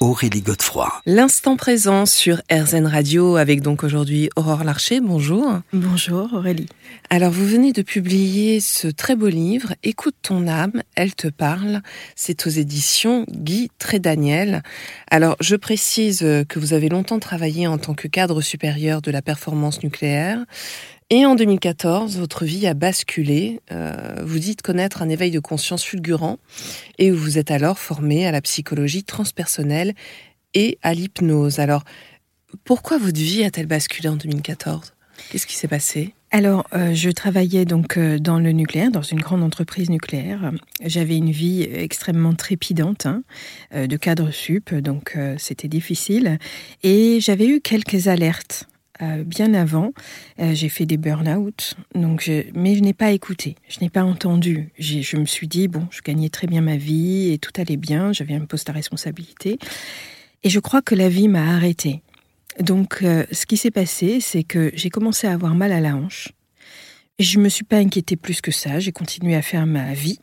Aurélie Godefroy. L'instant présent sur RZN Radio avec donc aujourd'hui Aurore Larcher. Bonjour. Bonjour Aurélie. Alors vous venez de publier ce très beau livre Écoute ton âme, elle te parle. C'est aux éditions Guy Trédaniel. Alors je précise que vous avez longtemps travaillé en tant que cadre supérieur de la performance nucléaire. Et en 2014, votre vie a basculé. Euh, vous dites connaître un éveil de conscience fulgurant et vous êtes alors formé à la psychologie transpersonnelle et à l'hypnose. Alors, pourquoi votre vie a-t-elle basculé en 2014 Qu'est-ce qui s'est passé? Alors, euh, je travaillais donc euh, dans le nucléaire, dans une grande entreprise nucléaire. J'avais une vie extrêmement trépidante, hein, de cadre sup, donc c'était difficile. Et j'avais eu quelques alertes euh, bien avant. Euh, j'ai fait des burn-out, donc je, mais je n'ai pas écouté, je n'ai pas entendu. Je me suis dit, bon, je gagnais très bien ma vie et tout allait bien, j'avais un poste à responsabilité. Et je crois que la vie m'a arrêtée. Donc, euh, ce qui s'est passé, c'est que j'ai commencé à avoir mal à la hanche. Je ne me suis pas inquiétée plus que ça, j'ai continué à faire ma vie.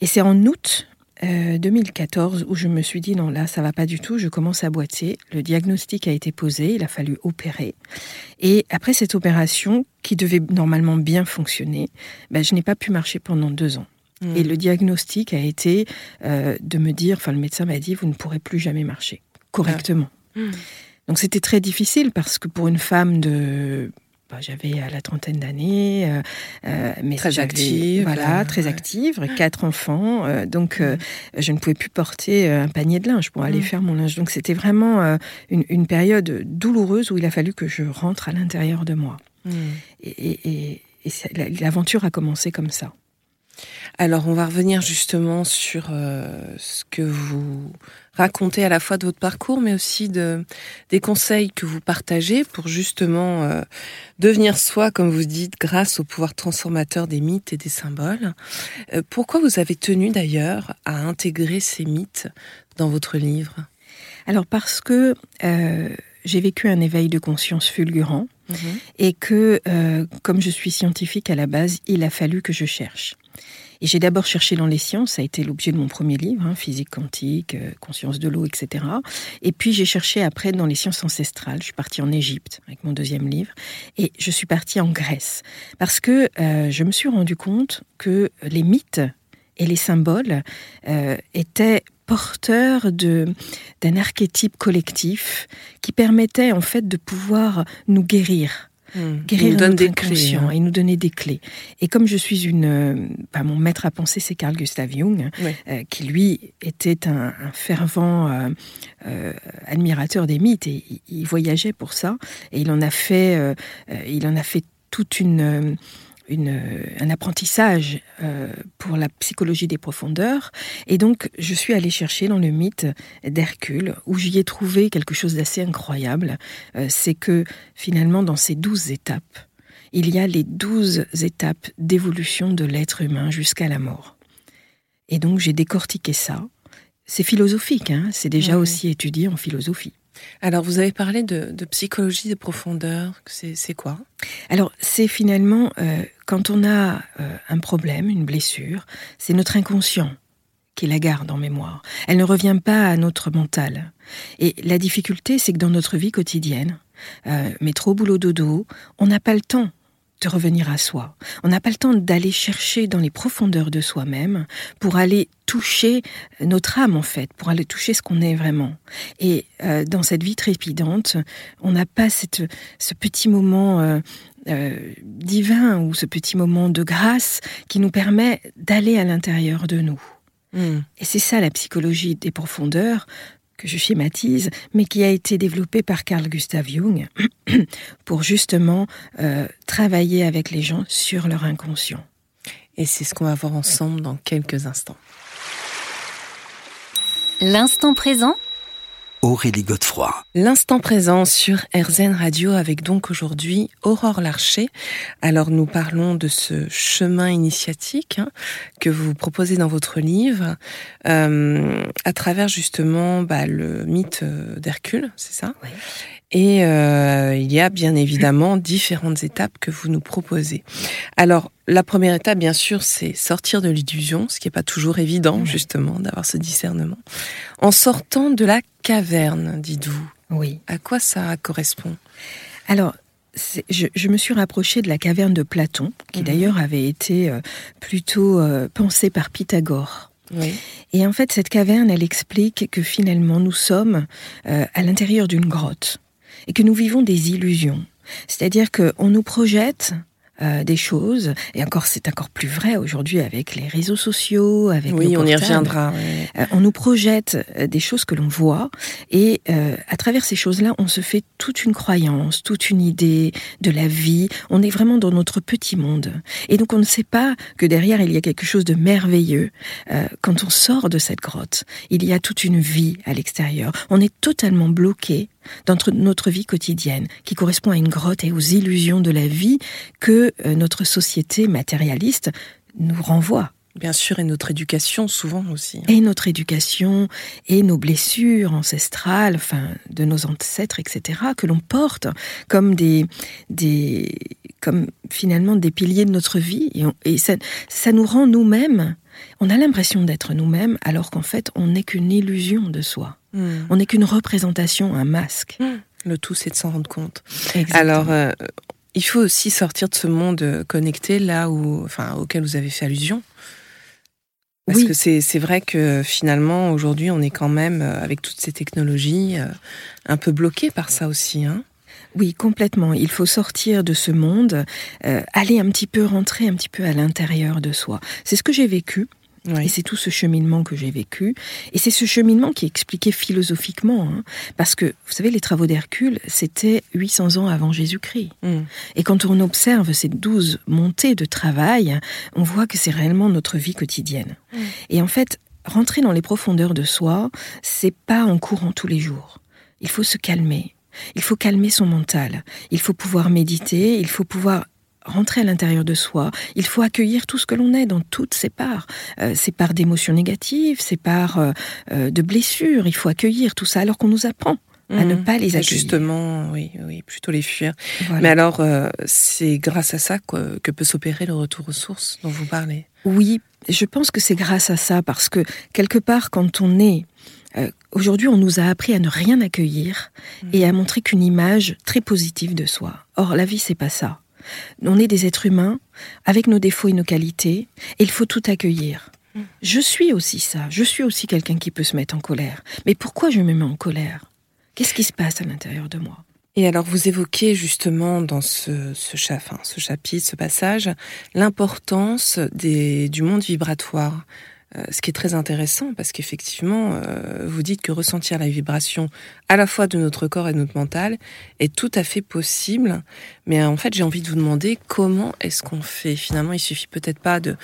Et c'est en août euh, 2014 où je me suis dit, non, là, ça va pas du tout, je commence à boiter. Le diagnostic a été posé, il a fallu opérer. Et après cette opération, qui devait normalement bien fonctionner, ben, je n'ai pas pu marcher pendant deux ans. Hmm. Et le diagnostic a été euh, de me dire, enfin le médecin m'a dit, vous ne pourrez plus jamais marcher correctement. Hmm. Donc c'était très difficile parce que pour une femme de... bah, j'avais à la trentaine d'années, euh, euh, mais Très active, voilà, euh, très ouais. active, quatre enfants, euh, donc euh, je ne pouvais plus porter euh, un panier de linge pour aller Mm. faire mon linge. Donc c'était vraiment euh, une, une période douloureuse où il a fallu que je rentre à l'intérieur de moi. Hmm. Et, et- et- et c'est- la- l'aventure a commencé comme ça. Alors, on va revenir justement sur euh, ce que vous racontez à la fois de votre parcours, mais aussi de, des conseils que vous partagez pour justement euh, devenir soi, comme vous dites, grâce au pouvoir transformateur des mythes et des symboles. Euh, pourquoi vous avez tenu d'ailleurs à intégrer ces mythes dans votre livre? Alors parce que j'ai vécu un éveil de conscience fulgurant et que, euh, comme je suis scientifique à la base, il a fallu que je cherche. Et j'ai d'abord cherché dans les sciences, ça a été l'objet de mon premier livre, hein, physique quantique, euh, conscience de l'eau, etc. Et puis j'ai cherché après dans les sciences ancestrales. Je suis partie en Égypte avec mon deuxième livre, et je suis partie en Grèce parce que euh, je me suis rendu compte que les mythes et les symboles euh, étaient porteurs de d'un archétype collectif qui permettait en fait de pouvoir nous guérir Hmm. guérir Il nous donne notre des clés. inconscient hein. et nous donner des clés. Et comme je suis une, euh, bah, mon maître à penser, c'est Carl Gustav Jung, euh, qui lui était un, un fervent euh, euh, admirateur des mythes et il, il voyageait pour ça. Et il en a fait, euh, euh, il en a fait toute une, euh, une, euh, un apprentissage euh, pour la psychologie des profondeurs. Et donc, je suis allée chercher dans le mythe d'Hercule, où j'y ai trouvé quelque chose d'assez incroyable. Euh, c'est que finalement, dans ces douze étapes, il y a les douze étapes d'évolution de l'être humain jusqu'à la mort. Et donc, j'ai décortiqué ça. C'est philosophique, hein c'est déjà aussi étudié en philosophie. Alors, vous avez parlé de, de psychologie des profondeurs. C'est c'est quoi? Alors, c'est finalement, euh, quand on a euh, un problème, une blessure, c'est notre inconscient qui la garde en mémoire. Elle ne revient pas à notre mental. Et la difficulté, c'est que dans notre vie quotidienne, euh, métro, boulot, dodo, on n'a pas le temps de revenir à soi. On n'a pas le temps d'aller chercher dans les profondeurs de soi-même pour aller toucher notre âme en fait, pour aller toucher ce qu'on est vraiment. Et euh, dans cette vie trépidante, on n'a pas cette, ce petit moment euh, euh, divin ou ce petit moment de grâce qui nous permet d'aller à l'intérieur de nous. Hmm. Et c'est ça la psychologie des profondeurs que je schématise, mais qui a été développé par Carl Gustav Jung pour justement euh, travailler avec les gens sur leur inconscient. Et c'est ce qu'on va voir ensemble dans quelques instants. L'instant présent Aurélie Godefroy. L'instant présent sur RZN Radio avec donc aujourd'hui Aurore Larcher. Alors nous parlons de ce chemin initiatique hein, que vous proposez dans votre livre euh, à travers justement bah, le mythe euh, d'Hercule, c'est ça? Oui. Et euh, il y a bien évidemment différentes étapes que vous nous proposez. Alors, la première étape, bien sûr, c'est sortir de l'illusion, ce qui n'est pas toujours évident, justement, d'avoir ce discernement. En sortant de la caverne, dites-vous. Oui. À quoi ça correspond? Alors, je me suis rapprochée de la caverne de Platon, qui Mhm. d'ailleurs avait été euh, plutôt euh, pensée par Pythagore. Oui. Et en fait, cette caverne, elle explique que finalement, nous sommes euh, à l'intérieur d'une grotte et que nous vivons des illusions. C'est-à-dire qu'on nous projette euh, des choses, et encore, c'est encore plus vrai aujourd'hui avec les réseaux sociaux, avec Oui, on y reviendra. Euh, on nous projette euh, des choses que l'on voit et euh, à travers ces choses-là, on se fait toute une croyance, toute une idée de la vie. On est vraiment dans notre petit monde. Et donc on ne sait pas que derrière, il y a quelque chose de merveilleux. Euh, quand on sort de cette grotte, il y a toute une vie à l'extérieur. On est totalement bloqué dans notre- vie quotidienne, qui correspond à une grotte et aux illusions de la vie que euh, notre société matérialiste nous renvoie Bien sûr, et notre éducation, souvent aussi. hein. et notre éducation et nos blessures ancestrales, enfin de nos ancêtres, etc., que l'on porte comme des, des, comme finalement des piliers de notre vie, et, on- et ça, ça nous rend nous-mêmes. On a l'impression d'être nous-mêmes, alors qu'en fait, on n'est qu'une illusion de soi. On n'est qu'une représentation, un masque. Le tout, c'est de s'en rendre compte. Exactement. Alors, euh, il faut aussi sortir de ce monde euh, connecté là où, enfin, auquel vous avez fait allusion. Parce Oui. que c'est vrai que finalement, aujourd'hui, on est quand même, euh, avec toutes ces technologies, un peu bloqué par ça aussi. Hein Oui, complètement. Il faut sortir de ce monde, euh, aller un petit peu rentrer un petit peu à l'intérieur de soi. C'est ce que j'ai vécu. Et c'est tout ce cheminement que j'ai vécu. Et c'est ce cheminement qui est expliqué philosophiquement. hein. parce que, vous savez, les travaux d'Hercule, c'était 800 ans avant Jésus-Christ. Hmm. Et quand on observe ces 12 montées de travail, on voit que c'est réellement notre vie quotidienne. Mm. Et en fait, rentrer dans les profondeurs de soi, c'est pas en courant tous les jours. Il faut se calmer. Il faut calmer son mental. Il faut pouvoir méditer. Il faut pouvoir rentrer à l'intérieur de soi. Il faut accueillir tout ce que l'on est dans toutes ses parts. Euh, ses parts d'émotions négatives, ses parts euh, euh, de blessures. Il faut accueillir tout ça alors qu'on nous apprend à ne Mhm. pas les accueillir. Justement, oui, oui, plutôt les fuir. Voilà. Mais alors, euh, c'est grâce à ça que peut s'opérer le retour aux sources dont vous parlez? Oui, je pense que c'est grâce à ça, parce que quelque part, quand on est... euh, Aujourd'hui, on nous a appris à ne rien accueillir et à montrer qu'une image très positive de soi. Or, la vie, c'est pas ça. On est des êtres humains avec nos défauts et nos qualités, et il faut tout accueillir. Je suis aussi ça. Je suis aussi quelqu'un qui peut se mettre en colère. Mais pourquoi je me mets en colère? Qu'est-ce qui se passe à l'intérieur de moi? Et alors, vous évoquez justement dans ce, ce, cha- enfin, ce chapitre, ce passage, l'importance des- du monde vibratoire. Euh, ce qui est très intéressant parce qu'effectivement, euh, vous dites que ressentir la vibration à la fois de notre corps et de notre mental est tout à fait possible. Mais euh, en fait, j'ai envie de vous demander comment est-ce qu'on fait? Finalement, il suffit peut-être pas de,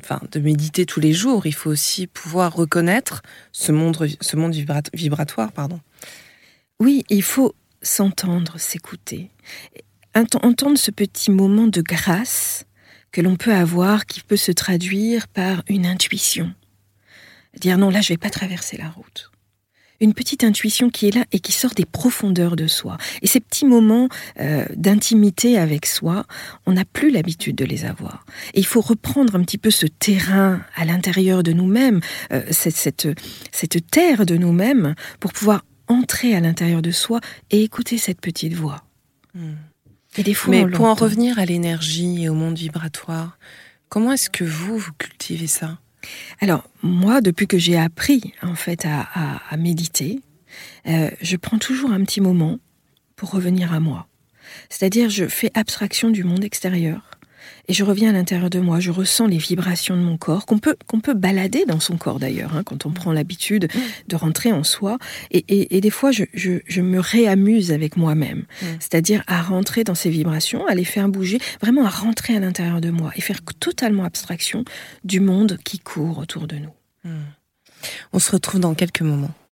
enfin, de méditer tous les jours. Il faut aussi pouvoir reconnaître ce monde, ce monde vibra- vibratoire, pardon. Oui, il faut s'entendre, s'écouter. Ent- Entendre ce petit moment de grâce que l'on peut avoir, qui peut se traduire par une intuition. Dire non, là, je vais pas traverser la route. Une petite intuition qui est là et qui sort des profondeurs de soi. Et ces petits moments euh, d'intimité avec soi, on n'a plus l'habitude de les avoir. Et il faut reprendre un petit peu ce terrain à l'intérieur de nous-mêmes, euh, cette, terre de nous-mêmes, pour pouvoir entrer à l'intérieur de soi et écouter cette petite voix. Hmm. Mais pour en revenir à l'énergie et au monde vibratoire, comment est-ce que vous, vous cultivez ça? Alors, moi, depuis que j'ai appris, en fait, à, à- à méditer, euh, je prends toujours un petit moment pour revenir à moi. C'est-à-dire, je fais abstraction du monde extérieur et je reviens à l'intérieur de moi. Je ressens les vibrations de mon corps, qu'on peut, qu'on peut balader dans son corps d'ailleurs, hein, quand on prend l'habitude de rentrer en soi. Et, des fois, je, je, me réamuse avec moi-même, c'est-à-dire à rentrer dans ces vibrations, à les faire bouger, vraiment à rentrer à l'intérieur de moi et faire totalement abstraction du monde qui court autour de nous. On se retrouve dans quelques moments.